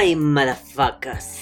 Ay, malafacas.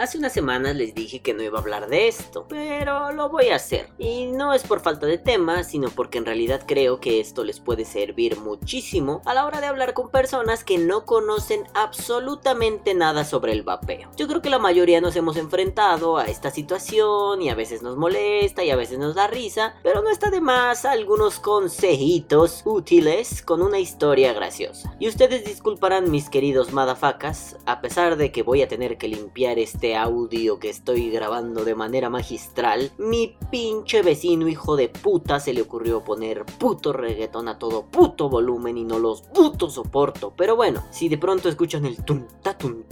Hace unas semanas les dije que no iba a hablar de esto, pero lo voy a hacer. Y no es por falta de tema, sino porque en realidad creo que esto les puede servir muchísimo a la hora de hablar con personas que no conocen absolutamente nada sobre el vapeo. Yo creo que la mayoría nos hemos enfrentado a esta situación y a veces nos molesta y a veces nos da risa, pero no está de más algunos consejitos útiles con una historia graciosa. Y ustedes disculparán mis queridos madafacas, a pesar de que voy a tener que limpiar este este audio que estoy grabando de manera magistral, mi pinche vecino hijo de puta se le ocurrió poner puto reggaetón a todo puto volumen y no los puto soporto. Pero bueno, si de pronto escuchan el tum ta tum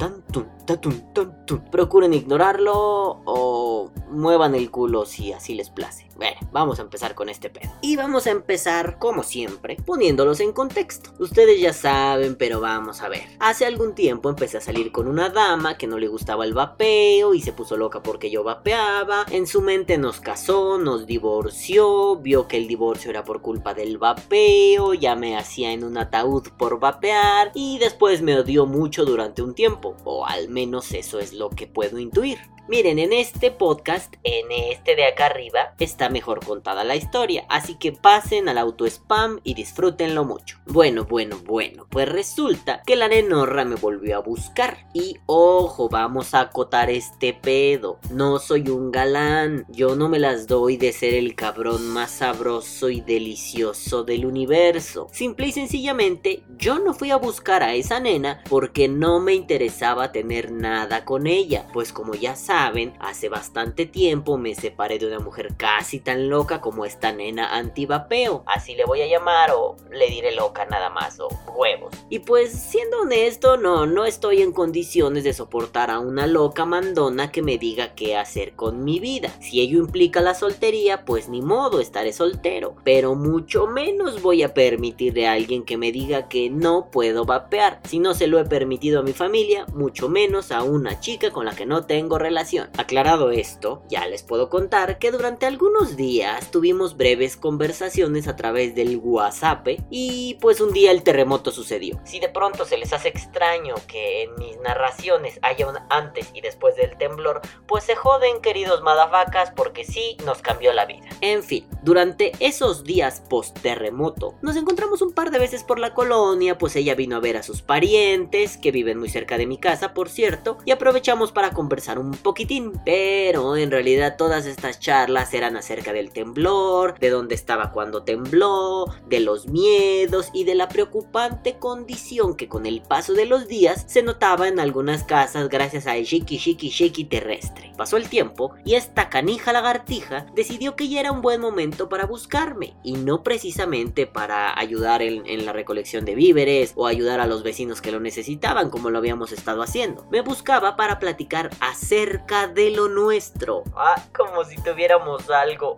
procuren ignorarlo o muevan el culo si así les place. Bueno, vamos a empezar con este pedo. Y vamos a empezar, como siempre, poniéndolos en contexto. Ustedes ya saben, pero vamos a ver. Hace algún tiempo empecé a salir con una dama que no le gustaba el vapeo y se puso loca porque yo vapeaba. En su mente nos casó, nos divorció, vio que el divorcio era por culpa del vapeo, ya me hacía en un ataúd por vapear y después me odió mucho durante un tiempo. O al menos eso es lo que puedo intuir. Miren, en este podcast, en este de acá arriba, está mejor contada la historia, así que pasen al auto spam y disfrútenlo mucho. Bueno, bueno, bueno, pues resulta que la nenorra me volvió a buscar. Y ojo, vamos a acotar este pedo. No soy un galán, yo no me las doy de ser el cabrón más sabroso y delicioso del universo. Simple y sencillamente, yo no fui a buscar a esa nena porque no me interesaba tener nada con ella, pues como ya saben, hace bastante tiempo me separé de una mujer casi tan loca como esta nena antivapeo. Así le voy a llamar o le diré loca nada más o huevos. Y pues siendo honesto, no, no estoy en condiciones de soportar a una loca mandona que me diga qué hacer con mi vida. Si ello implica la soltería, pues ni modo, estaré soltero. Pero mucho menos voy a permitirle a alguien que me diga que no puedo vapear. Si no se lo he permitido a mi familia, mucho menos a una chica con la que no tengo relación Aclarado esto, ya les puedo contar que durante algunos días tuvimos breves conversaciones a través del WhatsApp y pues un día el terremoto sucedió. Si de pronto se les hace extraño que en mis narraciones haya un antes y después del temblor, pues se joden queridos madafacas porque sí nos cambió la vida. En fin, durante esos días post terremoto nos encontramos un par de veces por la colonia, pues ella vino a ver a sus parientes que viven muy cerca de mi casa, por cierto, y aprovechamos para conversar un poco pero en realidad todas estas charlas eran acerca del temblor, de dónde estaba cuando tembló, de los miedos y de la preocupante condición que con el paso de los días se notaba en algunas casas gracias al shiki shiki shiki terrestre. Pasó el tiempo y esta canija lagartija decidió que ya era un buen momento para buscarme y no precisamente para ayudar en la recolección de víveres o ayudar a los vecinos que lo necesitaban como lo habíamos estado haciendo. Me buscaba para platicar acerca de lo nuestro. Ah, como si tuviéramos algo.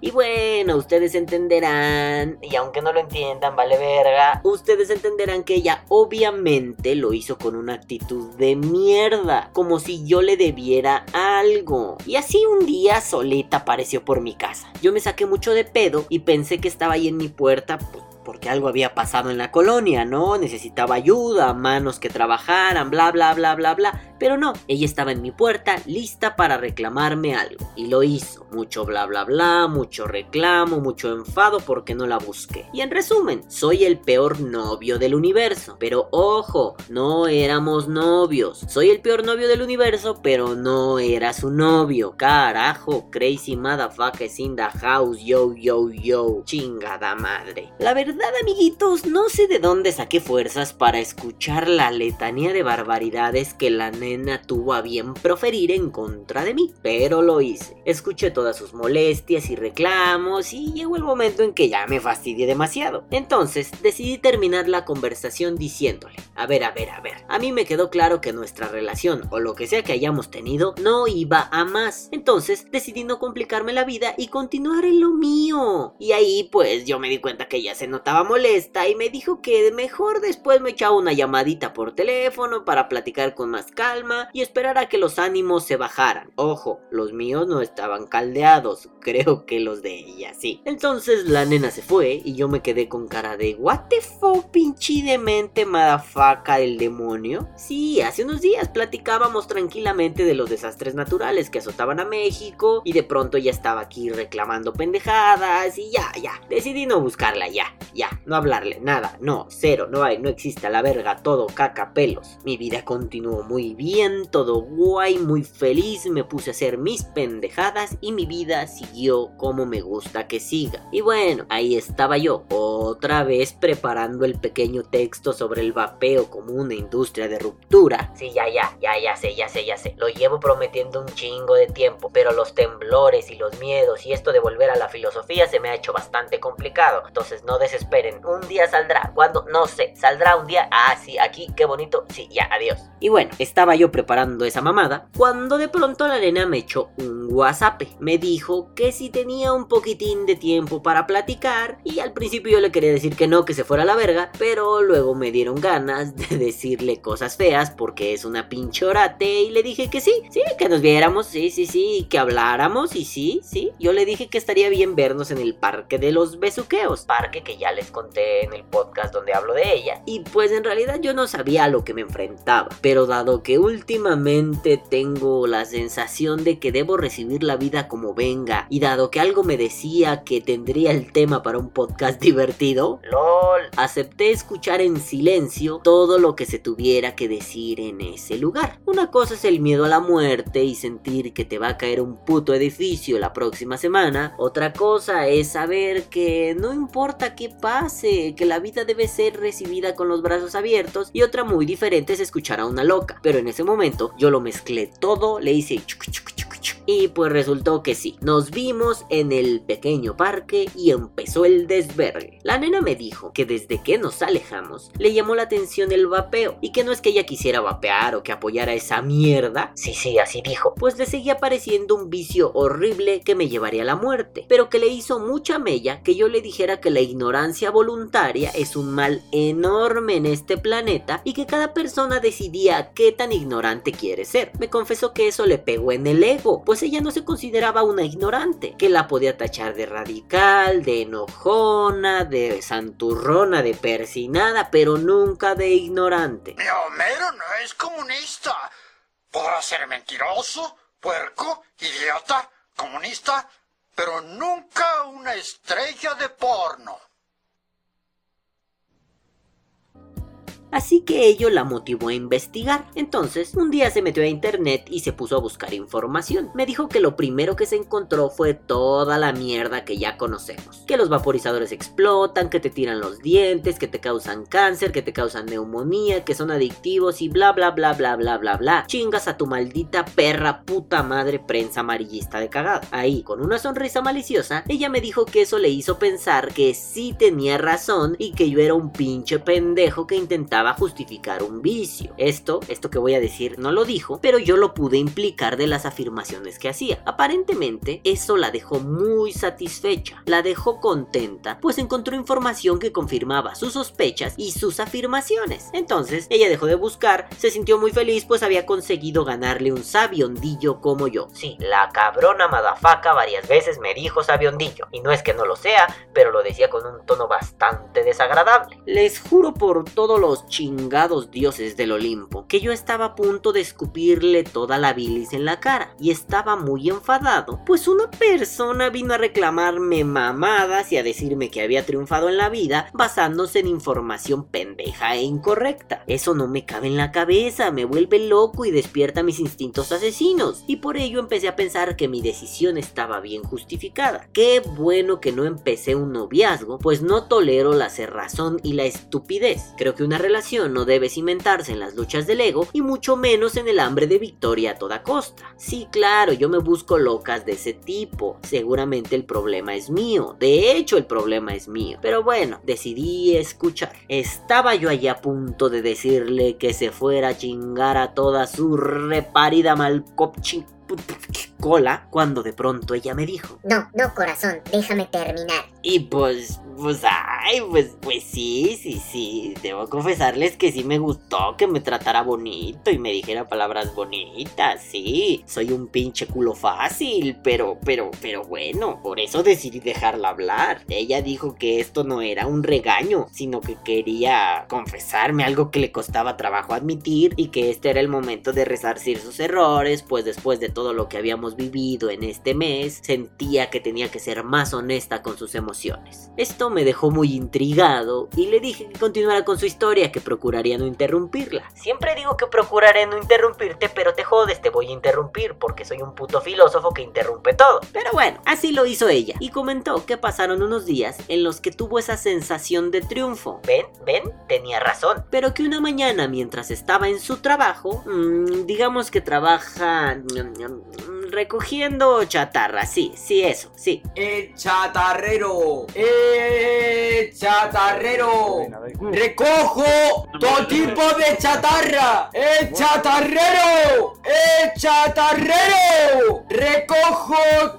Y bueno, ustedes entenderán, y aunque no lo entiendan, vale verga, ustedes entenderán que ella obviamente lo hizo con una actitud de mierda, como si yo le debiera algo. Y así un día solita apareció por mi casa. Yo me saqué mucho de pedo y pensé que estaba ahí en mi puerta, pues, porque algo había pasado en la colonia, ¿no? Necesitaba ayuda, manos que trabajaran, bla, bla, bla, bla, bla. Pero no, ella estaba en mi puerta lista para reclamarme algo. Y lo hizo. Mucho bla bla bla, mucho reclamo, mucho enfado porque no la busqué. Y en resumen, soy el peor novio del universo. Pero ojo, no éramos novios. Soy el peor novio del universo, pero no era su novio. Carajo, crazy motherfucker in the house, yo, yo, yo. Chingada madre. La verdad, amiguitos, no sé de dónde saqué fuerzas para escuchar la letanía de barbaridades que la tuvo a bien proferir en contra de mí, pero lo hice. Escuché todas sus molestias y reclamos y llegó el momento en que ya me fastidié demasiado. Entonces decidí terminar la conversación diciéndole, a ver, a ver, a ver, a mí me quedó claro que nuestra relación o lo que sea que hayamos tenido no iba a más. Entonces decidí no complicarme la vida y continuar en lo mío. Y ahí pues yo me di cuenta que ya se notaba notaba molesta y me dijo que mejor después me echaba una llamadita por teléfono para platicar con más calma y esperar a que los ánimos se bajaran. Ojo, los míos no estaban caldeados, creo que los de ella sí. Entonces la nena se fue y yo me quedé con cara de what the fuck pinche demente madafaca del demonio. Sí, hace unos días platicábamos tranquilamente de los desastres naturales que azotaban a México y de pronto ya estaba aquí reclamando pendejadas y ya, ya, decidí no buscarla ya, ya, no hablarle, nada, no, cero, no hay, no existe la verga, todo caca pelos. Mi vida continuó muy bien, todo guay, muy feliz, me puse a hacer mis pendejadas y mi vida siguió como me gusta que siga. Y bueno, ahí estaba yo, otra vez preparando el pequeño texto sobre el vapeo como una industria de ruptura. Sí, ya, ya, ya, ya sé, ya sé, ya sé. Lo llevo prometiendo un chingo de tiempo, pero los temblores y los miedos y esto de volver a la filosofía se me ha hecho bastante complicado. Entonces no desesperen, un día saldrá. Cuando, no sé, saldrá un día. Ah, sí, aquí, qué bonito. Sí, ya, adiós. Y bueno, estaba yo preparando esa mamada cuando de pronto la nena me echó un WhatsApp. Me dijo que si tenía un poquitín de tiempo para platicar y al principio yo le quería decir que no, que se fuera a la verga, pero luego me dieron ganas de decirle cosas feas porque es una pinchorate y le dije que sí, sí, que nos viéramos, sí, sí, sí, que habláramos y sí, sí. Yo le dije que estaría bien vernos en el parque de los besuqueos, parque que ya les conté en el podcast donde hablo de ella. Y pues en realidad yo no sabía a lo que me enfrentaba, pero dado que últimamente tengo la sensación de que debo recibir la vida como venga y dado que algo me decía que tendría el tema para un podcast divertido, lol, acepté escuchar en silencio todo lo que se tuviera que decir en ese lugar. Una cosa es el miedo a la muerte y sentir que te va a caer un puto edificio la próxima semana, otra cosa es saber que no importa qué pase, que la vida debe ser recibida con los brazos abiertos y otra muy diferente es escuchar a una loca, pero en ese momento yo lo mezclé todo, le hice y pues resultó que sí, nos vimos en el pequeño parque y empezó el desvergue. La nena me dijo que desde que nos alejamos le llamó la atención el vapeo y que no es que ella quisiera vapear o que apoyara esa mierda. Sí, sí, así dijo. Pues le seguía pareciendo un vicio horrible que me llevaría a la muerte, pero que le hizo mucha mella que yo le dijera que la ignorancia voluntaria es un mal enorme en este planeta y que cada persona decidía qué tan ignorante quiere ser. Me confesó que eso le pegó en el ego, pues ella no se consideraba una ignorante, que la podía tachar de radical, de enojona, de santurrona, de persinada, pero nunca de ignorante. Mi Homero no es comunista. Podrá ser mentiroso, puerco, idiota, comunista, pero nunca una estrella de porno. Así que ello la motivó a investigar. Entonces, un día se metió a internet y se puso a buscar información. Me dijo que lo primero que se encontró fue toda la mierda que ya conocemos. Que los vaporizadores explotan, que te tiran los dientes, que te causan cáncer, que te causan neumonía, que son adictivos y bla bla bla bla bla bla bla. Chingas a tu maldita perra puta madre prensa amarillista de cagada. Ahí, con una sonrisa maliciosa, ella me dijo que eso le hizo pensar que sí tenía razón y que yo era un pinche pendejo que intentaba justificar un vicio. Esto, esto que voy a decir, no lo dijo, pero yo lo pude implicar de las afirmaciones que hacía. Aparentemente, eso la dejó muy satisfecha, la dejó contenta, pues encontró información que confirmaba sus sospechas y sus afirmaciones. Entonces, ella dejó de buscar, se sintió muy feliz, pues había conseguido ganarle un sabiondillo como yo. Sí, la cabrona madafaca varias veces me dijo sabiondillo, y no es que no lo sea, pero lo decía con un tono bastante desagradable. Les juro por todos los chingados dioses del Olimpo, que yo estaba a punto de escupirle toda la bilis en la cara, y estaba muy enfadado, pues una persona vino a reclamarme mamadas y a decirme que había triunfado en la vida basándose en información pendeja e incorrecta. Eso no me cabe en la cabeza, me vuelve loco y despierta mis instintos asesinos, y por ello empecé a pensar que mi decisión estaba bien justificada. Qué bueno que no empecé un noviazgo, pues no tolero la cerrazón y la estupidez. Creo que una relación no debe cimentarse en las luchas del ego y mucho menos en el hambre de victoria a toda costa. Sí, claro, yo me busco locas de ese tipo. Seguramente el problema es mío. De hecho, el problema es mío. Pero bueno, decidí escuchar. Estaba yo allí a punto de decirle que se fuera a chingar a toda su reparida malcopchi cola cuando de pronto ella me dijo: No, no, corazón, déjame terminar. Y pues pues, ay, pues, pues sí, sí, sí. Debo confesarles que sí me gustó que me tratara bonito y me dijera palabras bonitas, sí. Soy un pinche culo fácil, pero, pero, pero bueno, por eso decidí dejarla hablar. Ella dijo que esto no era un regaño, sino que quería confesarme algo que le costaba trabajo admitir y que este era el momento de resarcir sus errores, pues después de todo lo que habíamos vivido en este mes, sentía que tenía que ser más honesta con sus emociones. Esto me dejó muy intrigado y le dije que continuara con su historia, que procuraría no interrumpirla. Siempre digo que procuraré no interrumpirte, pero te jodes, te voy a interrumpir porque soy un puto filósofo que interrumpe todo. Pero bueno, así lo hizo ella y comentó que pasaron unos días en los que tuvo esa sensación de triunfo. Ven, ven, tenía razón. Pero que una mañana mientras estaba en su trabajo, mmm, digamos que trabaja... Mmm, recogiendo chatarra, sí, sí, eso, sí. El chatarrero, el chatarrero, recojo todo tipo de chatarra, el chatarrero, el chatarrero, recojo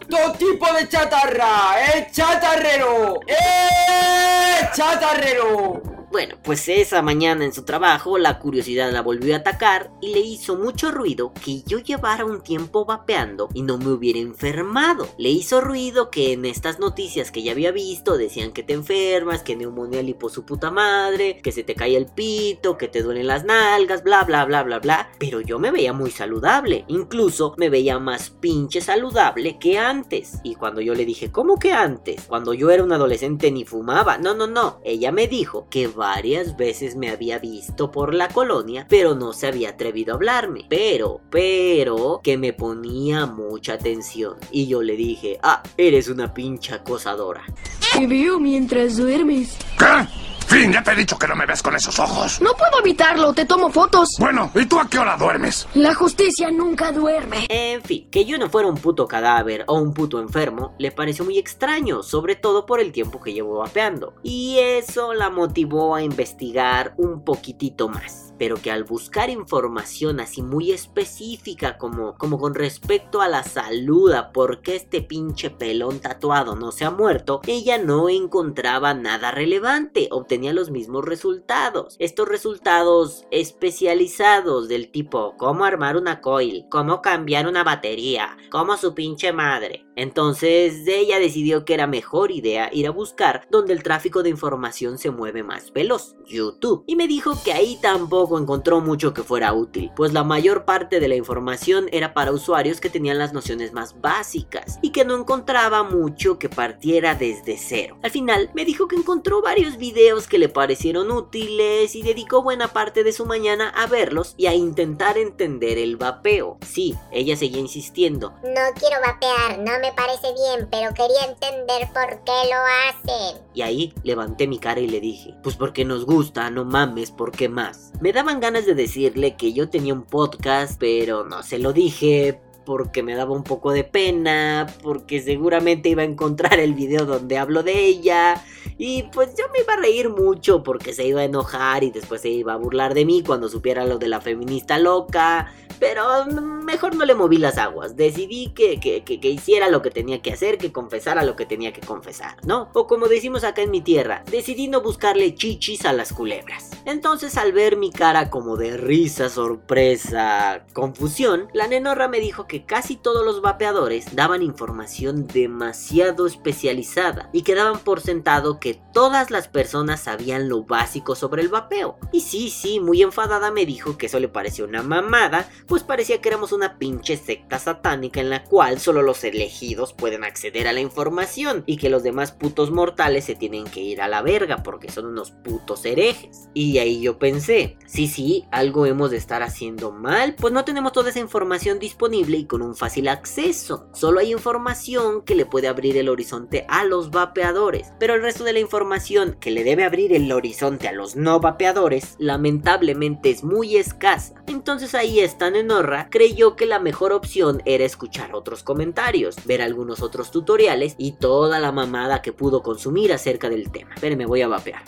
todo tipo de chatarra, el chatarrero, el chatarrero. Bueno, pues esa mañana en su trabajo la curiosidad la volvió a atacar y le hizo mucho ruido que yo llevara un tiempo vapeando y no me hubiera enfermado. Le hizo ruido que en estas noticias que ya había visto decían que te enfermas, que neumonía lipo su puta madre, que se te cae el pito, que te duelen las nalgas, bla bla bla bla bla. Pero yo me veía muy saludable, incluso me veía más pinche saludable que antes. Y cuando yo le dije, ¿cómo que antes? Cuando yo era un adolescente ni fumaba. No, no, no. Ella me dijo que varias veces me había visto por la colonia, pero no se había atrevido a hablarme. Pero, pero, que me ponía mucha atención. Y yo le dije, ah, eres una pincha acosadora. Te veo mientras duermes. ¿Qué? Fin, ya te he dicho que no me ves con esos ojos. No puedo evitarlo, te tomo fotos. Bueno, ¿y tú a qué hora duermes? La justicia nunca duerme. En fin, que yo no fuera un puto cadáver o un puto enfermo le pareció muy extraño, sobre todo por el tiempo que llevo vapeando. Y eso la motivó a investigar un poquitito más pero que al buscar información así muy específica como, como con respecto a la salud, a por qué este pinche pelón tatuado no se ha muerto, ella no encontraba nada relevante, obtenía los mismos resultados. Estos resultados especializados del tipo cómo armar una coil, cómo cambiar una batería, cómo su pinche madre. Entonces ella decidió que era mejor idea ir a buscar donde el tráfico de información se mueve más veloz, YouTube. Y me dijo que ahí tampoco encontró mucho que fuera útil, pues la mayor parte de la información era para usuarios que tenían las nociones más básicas y que no encontraba mucho que partiera desde cero. Al final me dijo que encontró varios videos que le parecieron útiles y dedicó buena parte de su mañana a verlos y a intentar entender el vapeo. Sí, ella seguía insistiendo. No quiero vapear, no me parece bien, pero quería entender por qué lo hacen. Y ahí levanté mi cara y le dije, pues porque nos gusta, no mames, ¿por qué más? Me daban ganas de decirle que yo tenía un podcast, pero no se lo dije porque me daba un poco de pena, porque seguramente iba a encontrar el video donde hablo de ella y pues yo me iba a reír mucho porque se iba a enojar y después se iba a burlar de mí cuando supiera lo de la feminista loca pero mejor no le moví las aguas. Decidí que, que, que, hiciera lo que tenía que hacer, que confesara lo que tenía que confesar, ¿no? O como decimos acá en mi tierra, decidí no buscarle chichis a las culebras. Entonces al ver mi cara como de risa, sorpresa, confusión, la nenorra me dijo que casi todos los vapeadores daban información demasiado especializada y que daban por sentado que todas las personas sabían lo básico sobre el vapeo. Y sí, sí, muy enfadada me dijo que eso le pareció una mamada, pues parecía que éramos una pinche secta satánica en la cual solo los elegidos pueden acceder a la información y que los demás putos mortales se tienen que ir a la verga porque son unos putos herejes. Y ahí yo pensé, sí, sí, algo hemos de estar haciendo mal, pues no tenemos toda esa información disponible y con un fácil acceso. Solo hay información que le puede abrir el horizonte a los vapeadores, pero el resto de la información que le debe abrir el horizonte a los no vapeadores, lamentablemente es muy escasa. Entonces ahí están Norra creyó que la mejor opción era escuchar otros comentarios, ver algunos otros tutoriales y toda la mamada que pudo consumir acerca del tema. Pero me voy a vapear.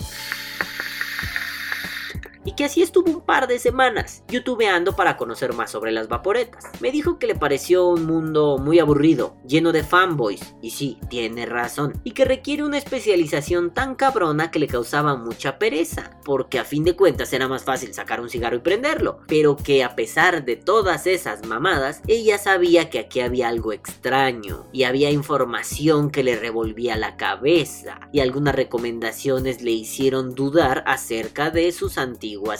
Y que así estuvo un par de semanas, youtubeando para conocer más sobre las vaporetas. Me dijo que le pareció un mundo muy aburrido, lleno de fanboys, y sí, tiene razón, y que requiere una especialización tan cabrona que le causaba mucha pereza, porque a fin de cuentas era más fácil sacar un cigarro y prenderlo, pero que a pesar de todas esas mamadas, ella sabía que aquí había algo extraño, y había información que le revolvía la cabeza, y algunas recomendaciones le hicieron dudar acerca de sus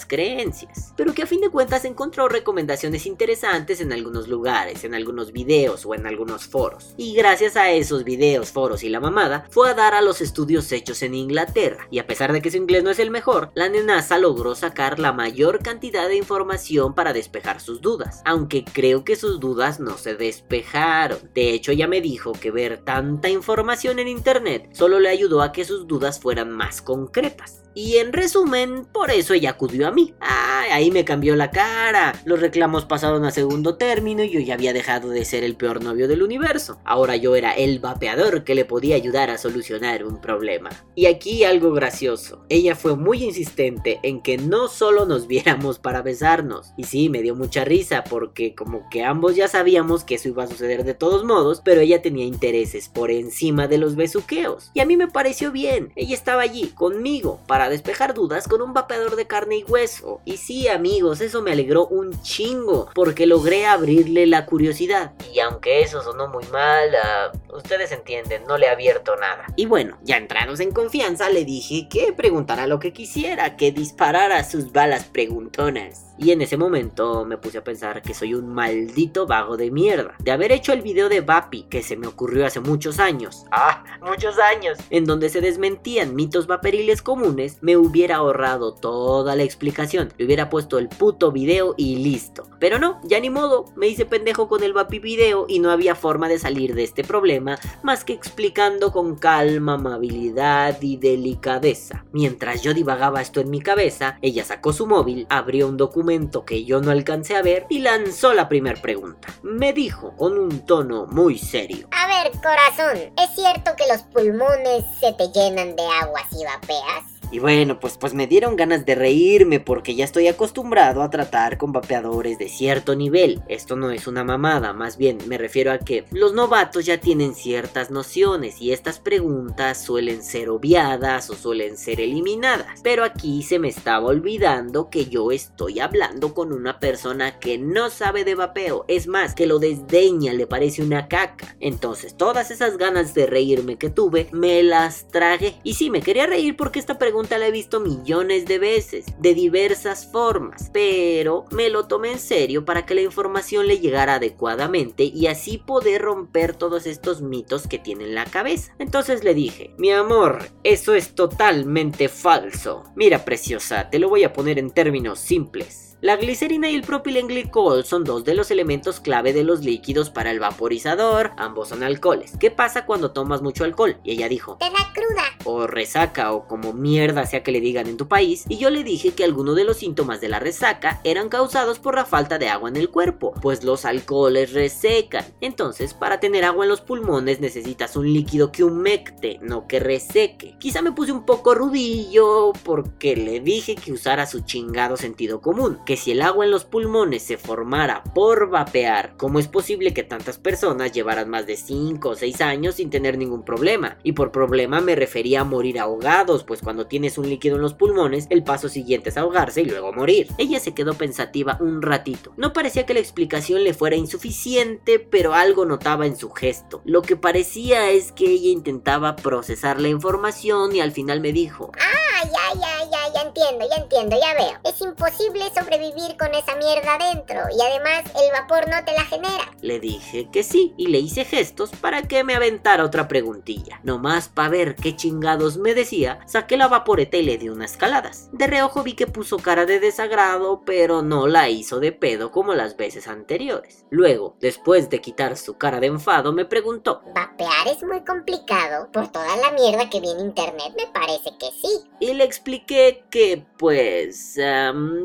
creencias, pero que a fin de cuentas encontró recomendaciones interesantes en algunos lugares, en algunos videos o en algunos foros. Y gracias a esos videos, foros y la mamada, fue a dar a los estudios hechos en Inglaterra, y a pesar de que su inglés no es el mejor, la nenaza logró sacar la mayor cantidad de información para despejar sus dudas, aunque creo que sus dudas no se despejaron. De hecho, ella me dijo que ver tanta información en internet solo le ayudó a que sus dudas fueran más concretas. Y en resumen, por eso ella acudió a mí. Ay, ahí me cambió la cara. Los reclamos pasaron a segundo término y yo ya había dejado de ser el peor novio del universo. Ahora yo era el vapeador que le podía ayudar a solucionar un problema. Y aquí algo gracioso. Ella fue muy insistente en que no solo nos viéramos para besarnos. Y sí, me dio mucha risa porque como que ambos ya sabíamos que eso iba a suceder de todos modos, pero ella tenía intereses por encima de los besuqueos. Y a mí me pareció bien. Ella estaba allí conmigo para despejar dudas con un vapeador de carne y hueso. Y sí, amigos, eso me alegró un chingo, porque logré abrirle la curiosidad. Y aunque eso sonó muy mal, ah, ustedes entienden, no le he abierto nada. Y bueno, ya entrados en confianza, le dije que preguntara lo que quisiera, que disparara sus balas preguntonas. Y en ese momento me puse a pensar que soy un maldito vago de mierda. De haber hecho el video de Vapi que se me ocurrió hace muchos años. Ah, muchos años. En donde se desmentían mitos vaporiles comunes, me hubiera ahorrado toda la explicación. Le hubiera puesto el puto video y listo. Pero no, ya ni modo. Me hice pendejo con el Vapi video y no había forma de salir de este problema más que explicando con calma, amabilidad y delicadeza. Mientras yo divagaba esto en mi cabeza, ella sacó su móvil, abrió un documento que yo no alcancé a ver y lanzó la primera pregunta. Me dijo con un tono muy serio. A ver, corazón, ¿es cierto que los pulmones se te llenan de agua si vapeas? Y bueno, pues, pues me dieron ganas de reírme porque ya estoy acostumbrado a tratar con vapeadores de cierto nivel. Esto no es una mamada, más bien me refiero a que los novatos ya tienen ciertas nociones y estas preguntas suelen ser obviadas o suelen ser eliminadas. Pero aquí se me estaba olvidando que yo estoy hablando con una persona que no sabe de vapeo. Es más, que lo desdeña, le parece una caca. Entonces todas esas ganas de reírme que tuve, me las traje. Y sí, me quería reír porque esta pregunta la he visto millones de veces, de diversas formas, pero me lo tomé en serio para que la información le llegara adecuadamente y así poder romper todos estos mitos que tiene en la cabeza. Entonces le dije, mi amor, eso es totalmente falso. Mira, preciosa, te lo voy a poner en términos simples. La glicerina y el propilenglicol son dos de los elementos clave de los líquidos para el vaporizador, ambos son alcoholes. ¿Qué pasa cuando tomas mucho alcohol? Y ella dijo, Te da cruda. o resaca o como mierda sea que le digan en tu país, y yo le dije que algunos de los síntomas de la resaca eran causados por la falta de agua en el cuerpo, pues los alcoholes resecan. Entonces, para tener agua en los pulmones necesitas un líquido que humecte, no que reseque. Quizá me puse un poco rudillo porque le dije que usara su chingado sentido común, que si el agua en los pulmones se formara por vapear, ¿cómo es posible que tantas personas llevaran más de 5 o 6 años sin tener ningún problema? Y por problema me refería a morir ahogados, pues cuando tienes un líquido en los pulmones, el paso siguiente es ahogarse y luego morir. Ella se quedó pensativa un ratito. No parecía que la explicación le fuera insuficiente, pero algo notaba en su gesto. Lo que parecía es que ella intentaba procesar la información y al final me dijo, ya, ya, ya, ya entiendo, ya entiendo, ya veo. Es imposible sobrevivir con esa mierda adentro y además el vapor no te la genera. Le dije que sí y le hice gestos para que me aventara otra preguntilla. Nomás para ver qué chingados me decía, saqué la vaporeta y le di unas caladas. De reojo vi que puso cara de desagrado, pero no la hizo de pedo como las veces anteriores. Luego, después de quitar su cara de enfado, me preguntó, Vapear es muy complicado. Por toda la mierda que vi en internet me parece que sí. y le expliqué que, pues,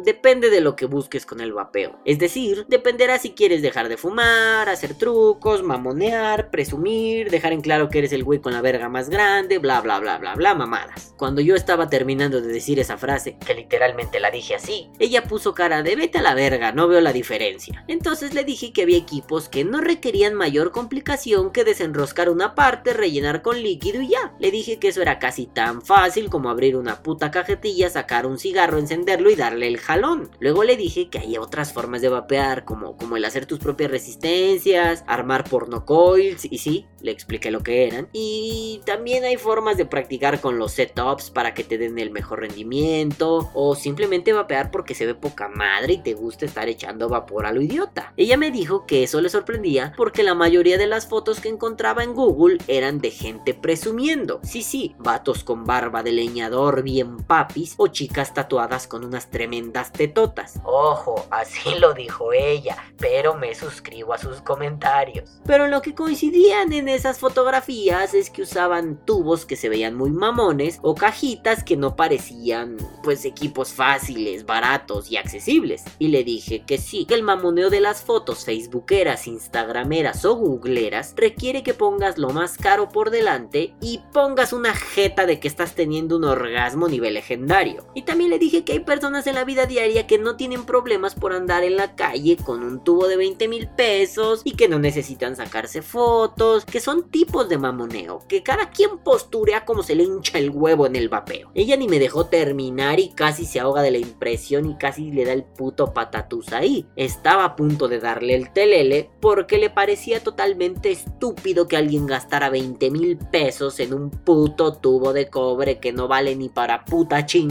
depende de lo que busques con el vapeo. Es decir, dependerá si quieres dejar de fumar, hacer trucos, mamonear, presumir, dejar en claro que eres el güey con la verga más grande, bla bla bla bla bla mamadas. Cuando yo estaba terminando de decir esa frase, que literalmente la dije así, ella puso cara de vete a la verga, no veo la diferencia. Entonces le dije que había equipos que no requerían mayor complicación que desenroscar una parte, rellenar con líquido y ya. Le dije que eso era casi tan fácil como abrir una puta cajetilla, sacar un cigarro, encenderlo y darle el jalón. Luego le dije que hay otras formas de vapear, como, como el hacer tus propias resistencias, armar porno coils, y sí, le expliqué lo que eran. Y también hay formas de practicar con los setups para que te den el mejor rendimiento, o simplemente vapear porque se ve poca madre y te gusta estar echando vapor a lo idiota. Ella me dijo que eso le sorprendía porque la mayoría de las fotos que encontraba en Google eran de gente presumiendo. Sí, sí, vatos con barba de leñador bien papis o chicas tatuadas con unas tremendas tetotas. Ojo, así lo dijo ella, pero me suscribo a sus comentarios. Pero lo que coincidían en esas fotografías es que usaban tubos que se veían muy mamones o cajitas que no parecían pues equipos fáciles, baratos y accesibles. Y le dije que sí, que el mamoneo de las fotos facebookeras, instagrameras o googleras requiere que pongas lo más caro por delante y pongas una jeta de que estás teniendo un orgasmo nivel legendario. Y también le dije que hay personas en la vida diaria que no tienen problemas por andar en la calle con un tubo de 20 mil pesos y que no necesitan sacarse fotos, que son tipos de mamoneo, que cada quien posturea como se le hincha el huevo en el vapeo. Ella ni me dejó terminar y casi se ahoga de la impresión y casi le da el puto patatús ahí. Estaba a punto de darle el telele porque le parecía totalmente estúpido que alguien gastara 20 mil pesos en un puto tubo de cobre que no vale ni para puta chingada.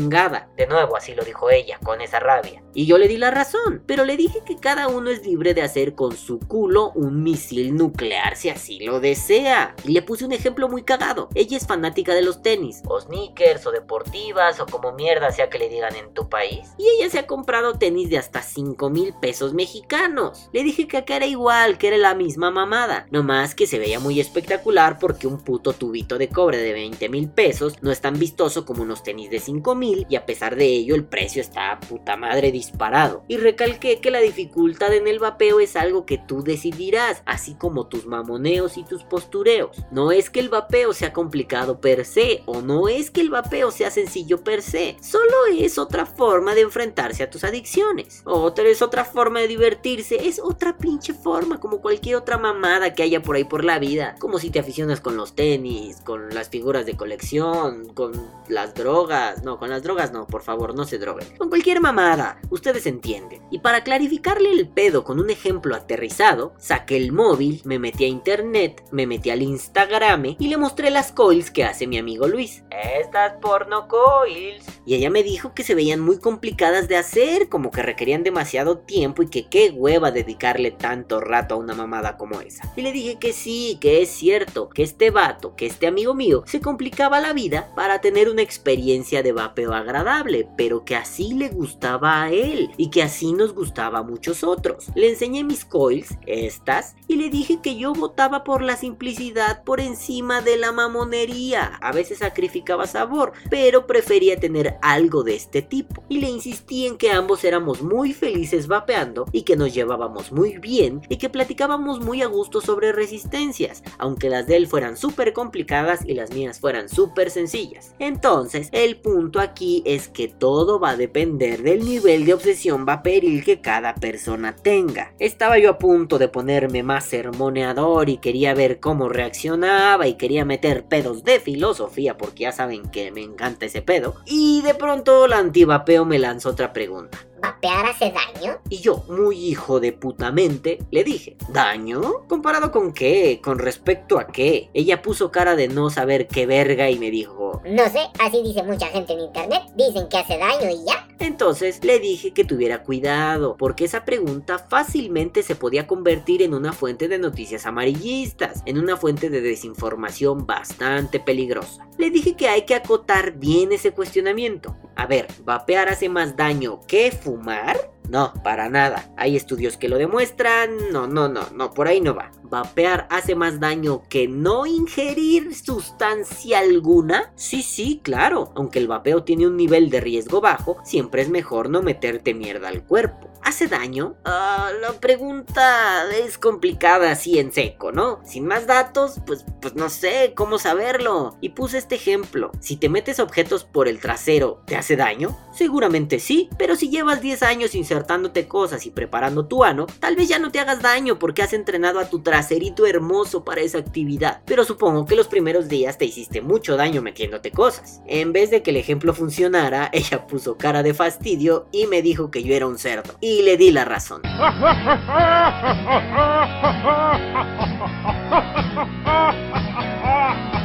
De nuevo, así lo dijo ella, con esa rabia. Y yo le di la razón, pero le dije que cada uno es libre de hacer con su culo un misil nuclear si así lo desea. Y le puse un ejemplo muy cagado. Ella es fanática de los tenis, o sneakers, o deportivas, o como mierda sea que le digan en tu país. Y ella se ha comprado tenis de hasta 5 mil pesos mexicanos. Le dije que acá era igual, que era la misma mamada. No más que se veía muy espectacular porque un puto tubito de cobre de 20 mil pesos no es tan vistoso como unos tenis de 5 mil y a pesar de ello el precio está puta madre disparado. Y recalqué que la dificultad en el vapeo es algo que tú decidirás, así como tus mamoneos y tus postureos. No es que el vapeo sea complicado per se, o no es que el vapeo sea sencillo per se, solo es otra forma de enfrentarse a tus adicciones. Otra es otra forma de divertirse, es otra pinche forma, como cualquier otra mamada que haya por ahí por la vida. Como si te aficionas con los tenis, con las figuras de colección, con las drogas. No, con las drogas no, por favor, no se droguen. Con cualquier mamada, ustedes entienden. Y para clarificarle el pedo con un ejemplo aterrizado, saqué el móvil, me metí a internet, me metí al Instagram y le mostré las coils que hace mi amigo Luis. Estas porno coils. Y ella me dijo que se veían muy complicadas de hacer, como que requerían demasiado tiempo y que qué hueva dedicarle tanto rato a una mamada como esa. Y le dije que sí, que es cierto, que este vato, que este amigo mío, se complicaba la vida para tener una experiencia de vapeo agradable, pero que así le gustaba a él y que así nos gustaba a muchos otros. Le enseñé mis coils, estas, y le dije que yo votaba por la simplicidad por encima de la mamonería. A veces sacrificaba sabor, pero prefería tener algo de este tipo. Y le insistí en que ambos éramos muy felices vapeando y que nos llevábamos muy bien y que platicábamos muy a gusto sobre resistencias, aunque las de él fueran súper complicadas y las mías fueran súper sencillas. Entonces, el punto aquí es que todo va a depender del nivel de obsesión vaporil que cada persona tenga. Estaba yo a punto de ponerme más sermoneador y quería ver cómo reaccionaba y quería meter pedos de filosofía porque ya saben que me encanta ese pedo. Y de pronto la antivapeo me lanzó otra pregunta. ¿Vapear hace daño? Y yo, muy hijo de putamente, le dije, ¿daño? ¿Comparado con qué? ¿Con respecto a qué? Ella puso cara de no saber qué verga y me dijo, No sé, así dice mucha gente en internet. Dicen que hace daño y ya. Entonces le dije que tuviera cuidado, porque esa pregunta fácilmente se podía convertir en una fuente de noticias amarillistas, en una fuente de desinformación bastante peligrosa. Le dije que hay que acotar bien ese cuestionamiento. A ver, ¿vapear hace más daño que fumar? No, para nada. Hay estudios que lo demuestran. No, no, no, no, por ahí no va. ¿Vapear hace más daño que no ingerir sustancia alguna? Sí, sí, claro. Aunque el vapeo tiene un nivel de riesgo bajo, siempre es mejor no meterte mierda al cuerpo. ¿Hace daño? Ah, la pregunta es complicada así en seco, ¿no? Sin más datos, pues, pues no sé cómo saberlo. Y puse este ejemplo. Si te metes objetos por el trasero, ¿te hace daño? Seguramente sí, pero si llevas 10 años insertándote cosas y preparando tu ano, tal vez ya no te hagas daño porque has entrenado a tu traserito hermoso para esa actividad. Pero supongo que los primeros días te hiciste mucho daño metiéndote cosas. En vez de que el ejemplo funcionara, ella puso cara de fastidio y me dijo que yo era un cerdo le di la razón.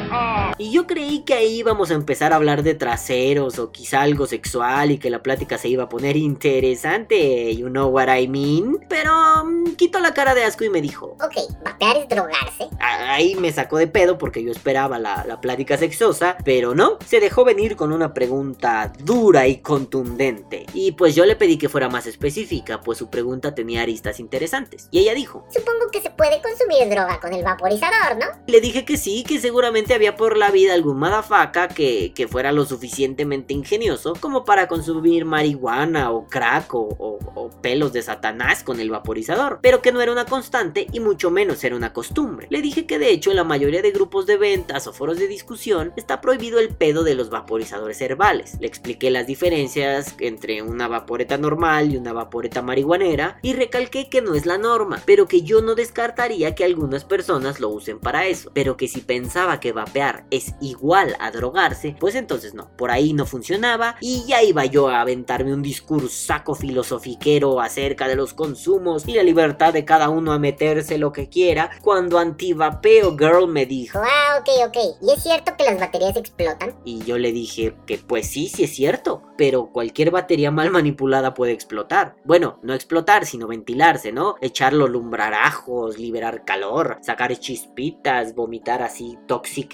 Y yo creí que ahí íbamos a empezar a hablar de traseros o quizá algo sexual y que la plática se iba a poner interesante, you know what I mean. Pero um, quitó la cara de asco y me dijo, Ok, vapear es drogarse. Ahí me sacó de pedo porque yo esperaba la, la plática sexosa, pero no, se dejó venir con una pregunta dura y contundente. Y pues yo le pedí que fuera más específica, pues su pregunta tenía aristas interesantes. Y ella dijo, Supongo que se puede consumir droga con el vaporizador, ¿no? Le dije que sí, que seguramente había por la vida algún madafaca que, que fuera lo suficientemente ingenioso como para consumir marihuana o crack o, o- pelos de satanás con el vaporizador, pero que no era una constante y mucho menos era una costumbre. Le dije que de hecho en la mayoría de grupos de ventas o foros de discusión está prohibido el pedo de los vaporizadores herbales. Le expliqué las diferencias entre una vaporeta normal y una vaporeta marihuanera y recalqué que no es la norma, pero que yo no descartaría que algunas personas lo usen para eso, pero que si pensaba que vapear es igual a drogarse, pues entonces no, por ahí no funcionaba y ya iba yo a aventarme un discursaco filosofiquero acerca de los consumos y la libertad de cada uno a meterse lo que quiera, cuando antivapeo girl me dijo, Ah, ok, ok. ¿Y es cierto que las baterías explotan? y yo le dije que pues sí, sí es cierto, pero cualquier batería mal manipulada puede explotar. Bueno, no explotar, sino ventilarse, ¿no? Echarlo lumbrarajos, liberar calor, sacar chispitas, vomitar así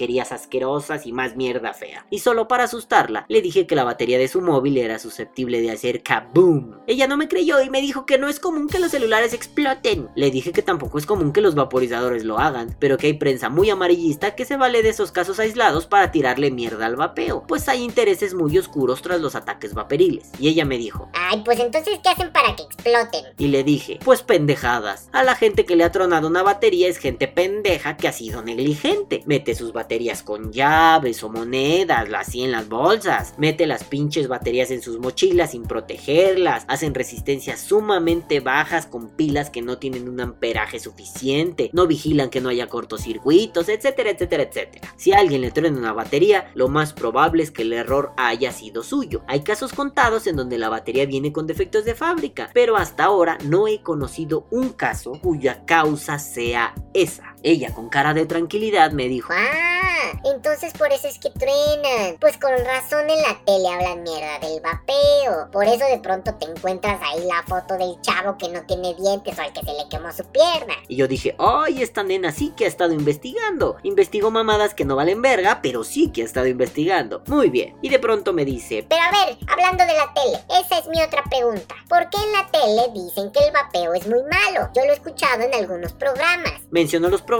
toxiquerías asquerosas y más mierda fea. Y solo para asustarla, le dije que la batería de su móvil era susceptible de hacer kaboom. Ella no me creyó y me dijo que no es común que los celulares exploten. Le dije que tampoco es común que los vaporizadores lo hagan, pero que hay prensa muy amarillista que se vale de esos casos aislados para tirarle mierda al vapeo, pues hay intereses muy oscuros tras los ataques vaporiles. Y ella me dijo, Ay, pues entonces, ¿qué hacen para que exploten? y le dije, pues pendejadas. A la gente que le ha tronado una batería es gente pendeja que ha sido negligente. Mete sus baterías con llaves o monedas, así en las bolsas. Mete las pinches baterías en sus mochilas sin protegerlas. Hacen resistencias sumamente bajas con pilas que no tienen un amperaje suficiente. No vigilan que no haya cortocircuitos, etcétera, etcétera, etcétera. Si alguien le truena una batería, lo más probable es que el error haya sido suyo. Hay casos contados en donde la batería viene con defectos de fábrica, pero hasta ahora no he conocido un caso cuya causa sea esa. Ella con cara de tranquilidad me dijo, Ah, entonces por eso es que truenan. Pues con razón en la tele hablan mierda del vapeo. Por eso de pronto te encuentras ahí la foto del chavo que no tiene dientes o al que se le quemó su pierna. Y yo dije, ay, esta nena sí que ha estado investigando. Investigó mamadas que no valen verga, pero sí que ha estado investigando. Muy bien. Y de pronto me dice, Pero a ver, hablando de la tele, esa es mi otra pregunta. ¿Por qué en la tele dicen que el vapeo es muy malo? Yo lo he escuchado en algunos programas. menciono los programas,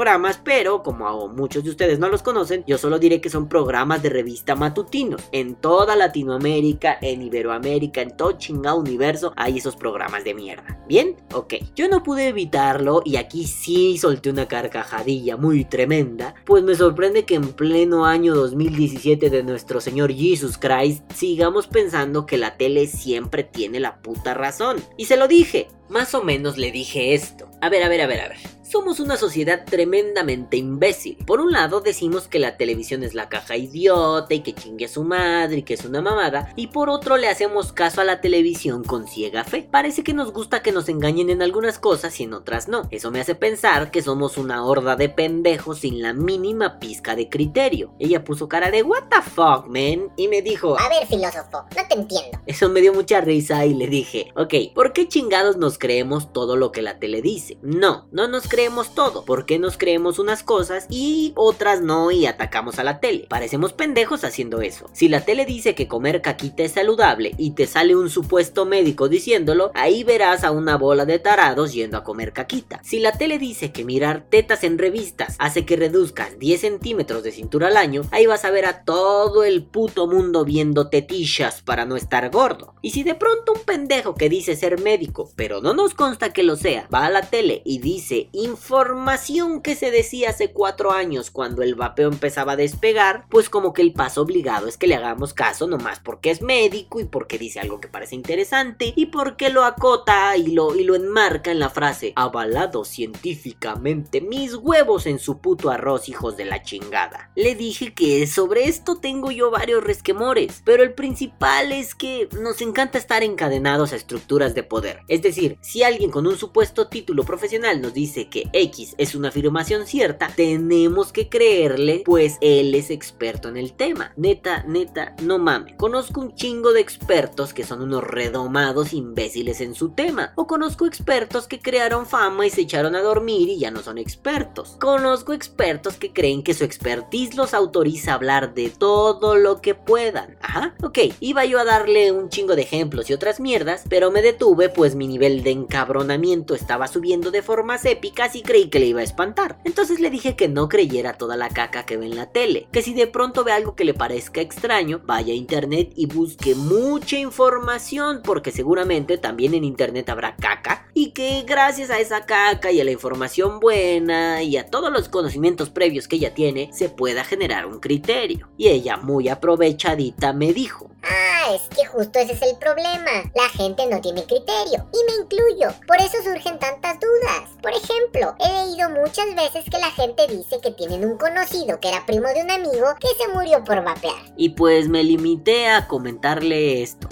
pero como muchos de ustedes no los conocen, yo solo diré que son programas de revista matutinos. En toda Latinoamérica, en Iberoamérica, en todo chingado universo, hay esos programas de mierda. ¿Bien? Ok. Yo no pude evitarlo y aquí sí solté una carcajadilla muy tremenda, pues me sorprende que en pleno año 2017 de nuestro Señor Jesus Christ sigamos pensando que la tele siempre tiene la puta razón. Y se lo dije. Más o menos le dije esto. A ver, a ver, a ver, a ver. Somos una sociedad tremendamente imbécil. Por un lado decimos que la televisión es la caja idiota y que chingue a su madre y que es una mamada. Y por otro le hacemos caso a la televisión con ciega fe. Parece que nos gusta que nos engañen en algunas cosas y en otras no. Eso me hace pensar que somos una horda de pendejos sin la mínima pizca de criterio. Ella puso cara de what the fuck, man. Y me dijo, A ver, filósofo, no te entiendo. eso me dio mucha risa y le dije, ok, ¿por qué chingados nos creemos todo lo que la tele dice? No, no nos creemos creemos todo? ¿Por qué nos creemos unas cosas y otras no y atacamos a la tele? Parecemos pendejos haciendo eso. Si la tele dice que comer caquita es saludable y te sale un supuesto médico diciéndolo, ahí verás a una bola de tarados yendo a comer caquita. Si la tele dice que mirar tetas en revistas hace que reduzcas 10 centímetros de cintura al año, ahí vas a ver a todo el puto mundo viendo tetillas para no estar gordo. Y si de pronto un pendejo que dice ser médico, pero no nos consta que lo sea, va a la tele y dice información que se decía hace 4 años cuando el vapeo empezaba a despegar, pues como que el paso obligado es que le hagamos caso nomás porque es médico y porque dice algo que parece interesante y porque lo acota y lo, y lo enmarca en la frase avalado científicamente mis huevos en su puto arroz hijos de la chingada. Le dije que sobre esto tengo yo varios resquemores, pero el principal es que nos encanta estar encadenados a estructuras de poder. Es decir, si alguien con un supuesto título profesional nos dice que X es una afirmación cierta, tenemos que creerle, pues él es experto en el tema. Neta, neta, no mames. Conozco un chingo de expertos que son unos redomados imbéciles en su tema. O conozco expertos que crearon fama y se echaron a dormir y ya no son expertos. Conozco expertos que creen que su expertise los autoriza a hablar de todo lo que puedan. Ajá, ok, iba yo a darle un chingo de ejemplos y otras mierdas, pero me detuve pues mi nivel de encabronamiento estaba subiendo de formas épicas y creí que le iba a espantar. Entonces le dije que no creyera toda la caca que ve en la tele, que si de pronto ve algo que le parezca extraño, vaya a internet y busque mucha información, porque seguramente también en internet habrá caca, y que gracias a esa caca y a la información buena y a todos los conocimientos previos que ella tiene, se pueda generar un criterio. Y ella muy aprovechadita me dijo, Ah, es que justo ese es el problema. La gente no tiene criterio. Y me incluyo. Por eso surgen tantas dudas. Por ejemplo, he leído muchas veces que la gente dice que tienen un conocido que era primo de un amigo que se murió por vapear. y pues me limité a comentarle esto.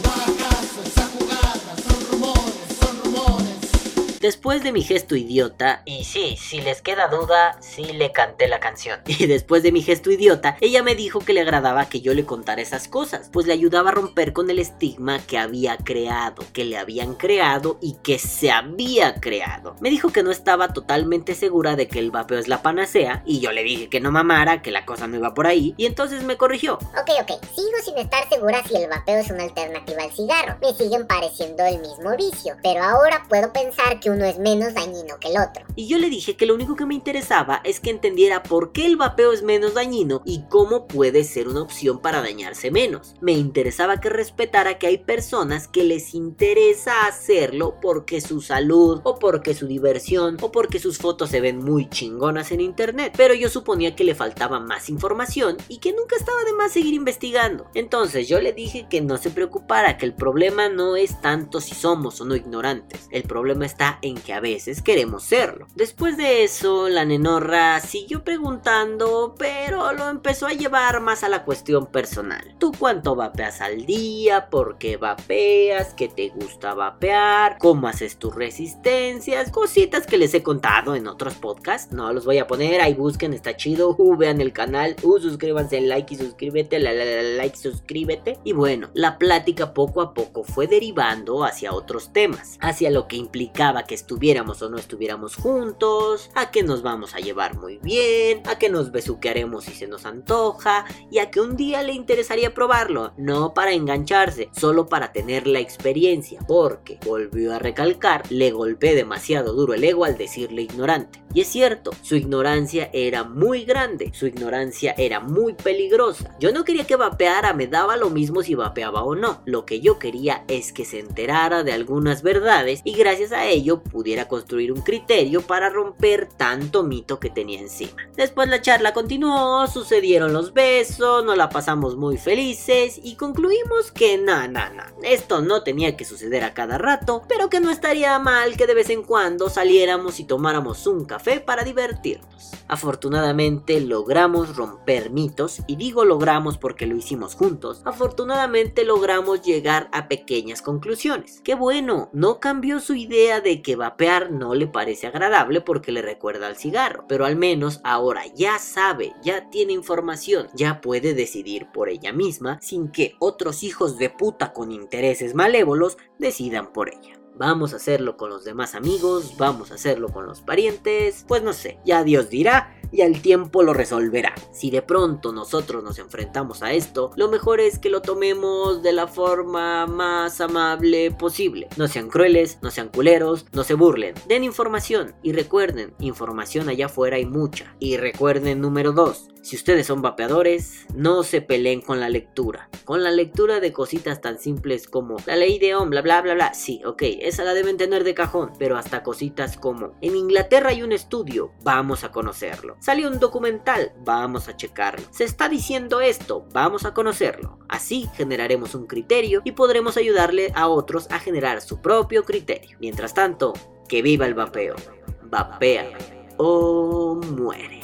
Después de mi gesto idiota, y sí, si les queda duda, sí le canté la canción. Y después de mi gesto idiota, ella me dijo que le agradaba que yo le contara esas cosas, pues le ayudaba a romper con el estigma que había creado, que le habían creado y que se había creado. Me dijo que no estaba totalmente segura de que el vapeo es la panacea, y yo le dije que no mamara, que la cosa no iba por ahí, y entonces me corrigió. Ok, ok, sigo sin estar segura si el vapeo es una alternativa al cigarro. Me siguen pareciendo el mismo vicio, pero ahora puedo pensar que uno es menos dañino que el otro. Y yo le dije que lo único que me interesaba es que entendiera por qué el vapeo es menos dañino y cómo puede ser una opción para dañarse menos. Me interesaba que respetara que hay personas que les interesa hacerlo porque su salud o porque su diversión o porque sus fotos se ven muy chingonas en internet. Pero yo suponía que le faltaba más información y que nunca estaba de más seguir investigando. Entonces yo le dije que no se preocupara, que el problema no es tanto si somos o no ignorantes. El problema está en que a veces queremos serlo. Después de eso, la nenorra siguió preguntando, pero lo empezó a llevar más a la cuestión personal. ¿Tú cuánto vapeas al día? ¿Por qué vapeas? ¿Qué te gusta vapear? ¿Cómo haces tus resistencias? Cositas que les he contado en otros podcasts. No los voy a poner, ahí busquen, está chido. Uh, vean el canal, uh, suscríbanse, like y suscríbete, la, la, la, like, suscríbete. Y bueno, la plática poco a poco fue derivando hacia otros temas, hacia lo que implicaba que estuviéramos o no estuviéramos juntos, a que nos vamos a llevar muy bien, a que nos besuquearemos si se nos antoja y a que un día le interesaría probarlo, no para engancharse, solo para tener la experiencia, porque, volvió a recalcar, le golpeé demasiado duro el ego al decirle ignorante. Y es cierto, su ignorancia era muy grande, su ignorancia era muy peligrosa. Yo no quería que vapeara, me daba lo mismo si vapeaba o no. Lo que yo quería es que se enterara de algunas verdades y gracias a ello pudiera construir un criterio para romper tanto mito que tenía encima. Después la charla continuó, sucedieron los besos, nos la pasamos muy felices y concluimos que na, na, na, esto no tenía que suceder a cada rato, pero que no estaría mal que de vez en cuando saliéramos y tomáramos un café para divertirnos. Afortunadamente logramos romper mitos, y digo logramos porque lo hicimos juntos, afortunadamente logramos llegar a pequeñas conclusiones. Qué bueno, no cambió su idea de que vapear no le parece agradable porque le recuerda al cigarro, pero al menos ahora ya sabe, ya tiene información, ya puede decidir por ella misma sin que otros hijos de puta con intereses malévolos decidan por ella. vamos a hacerlo con los demás amigos, vamos a hacerlo con los parientes, pues no sé, ya Dios dirá y el tiempo lo resolverá. Si de pronto nosotros nos enfrentamos a esto, lo mejor es que lo tomemos de la forma más amable posible. No sean crueles, no sean culeros, no se burlen. Den información y recuerden, información allá afuera hay mucha. Y recuerden número 2, si ustedes son vapeadores, no se peleen con la lectura. Con la lectura de cositas tan simples como la ley de Ohm, bla bla bla bla. Sí, ok, esa la deben tener de cajón. Pero hasta cositas como en Inglaterra hay un estudio, vamos a conocerlo. Salió un documental, vamos a checarlo. Se está diciendo esto, vamos a conocerlo. Así generaremos un criterio y podremos ayudarle a otros a generar su propio criterio. Mientras tanto, que viva el vapeo. Vapea o muere.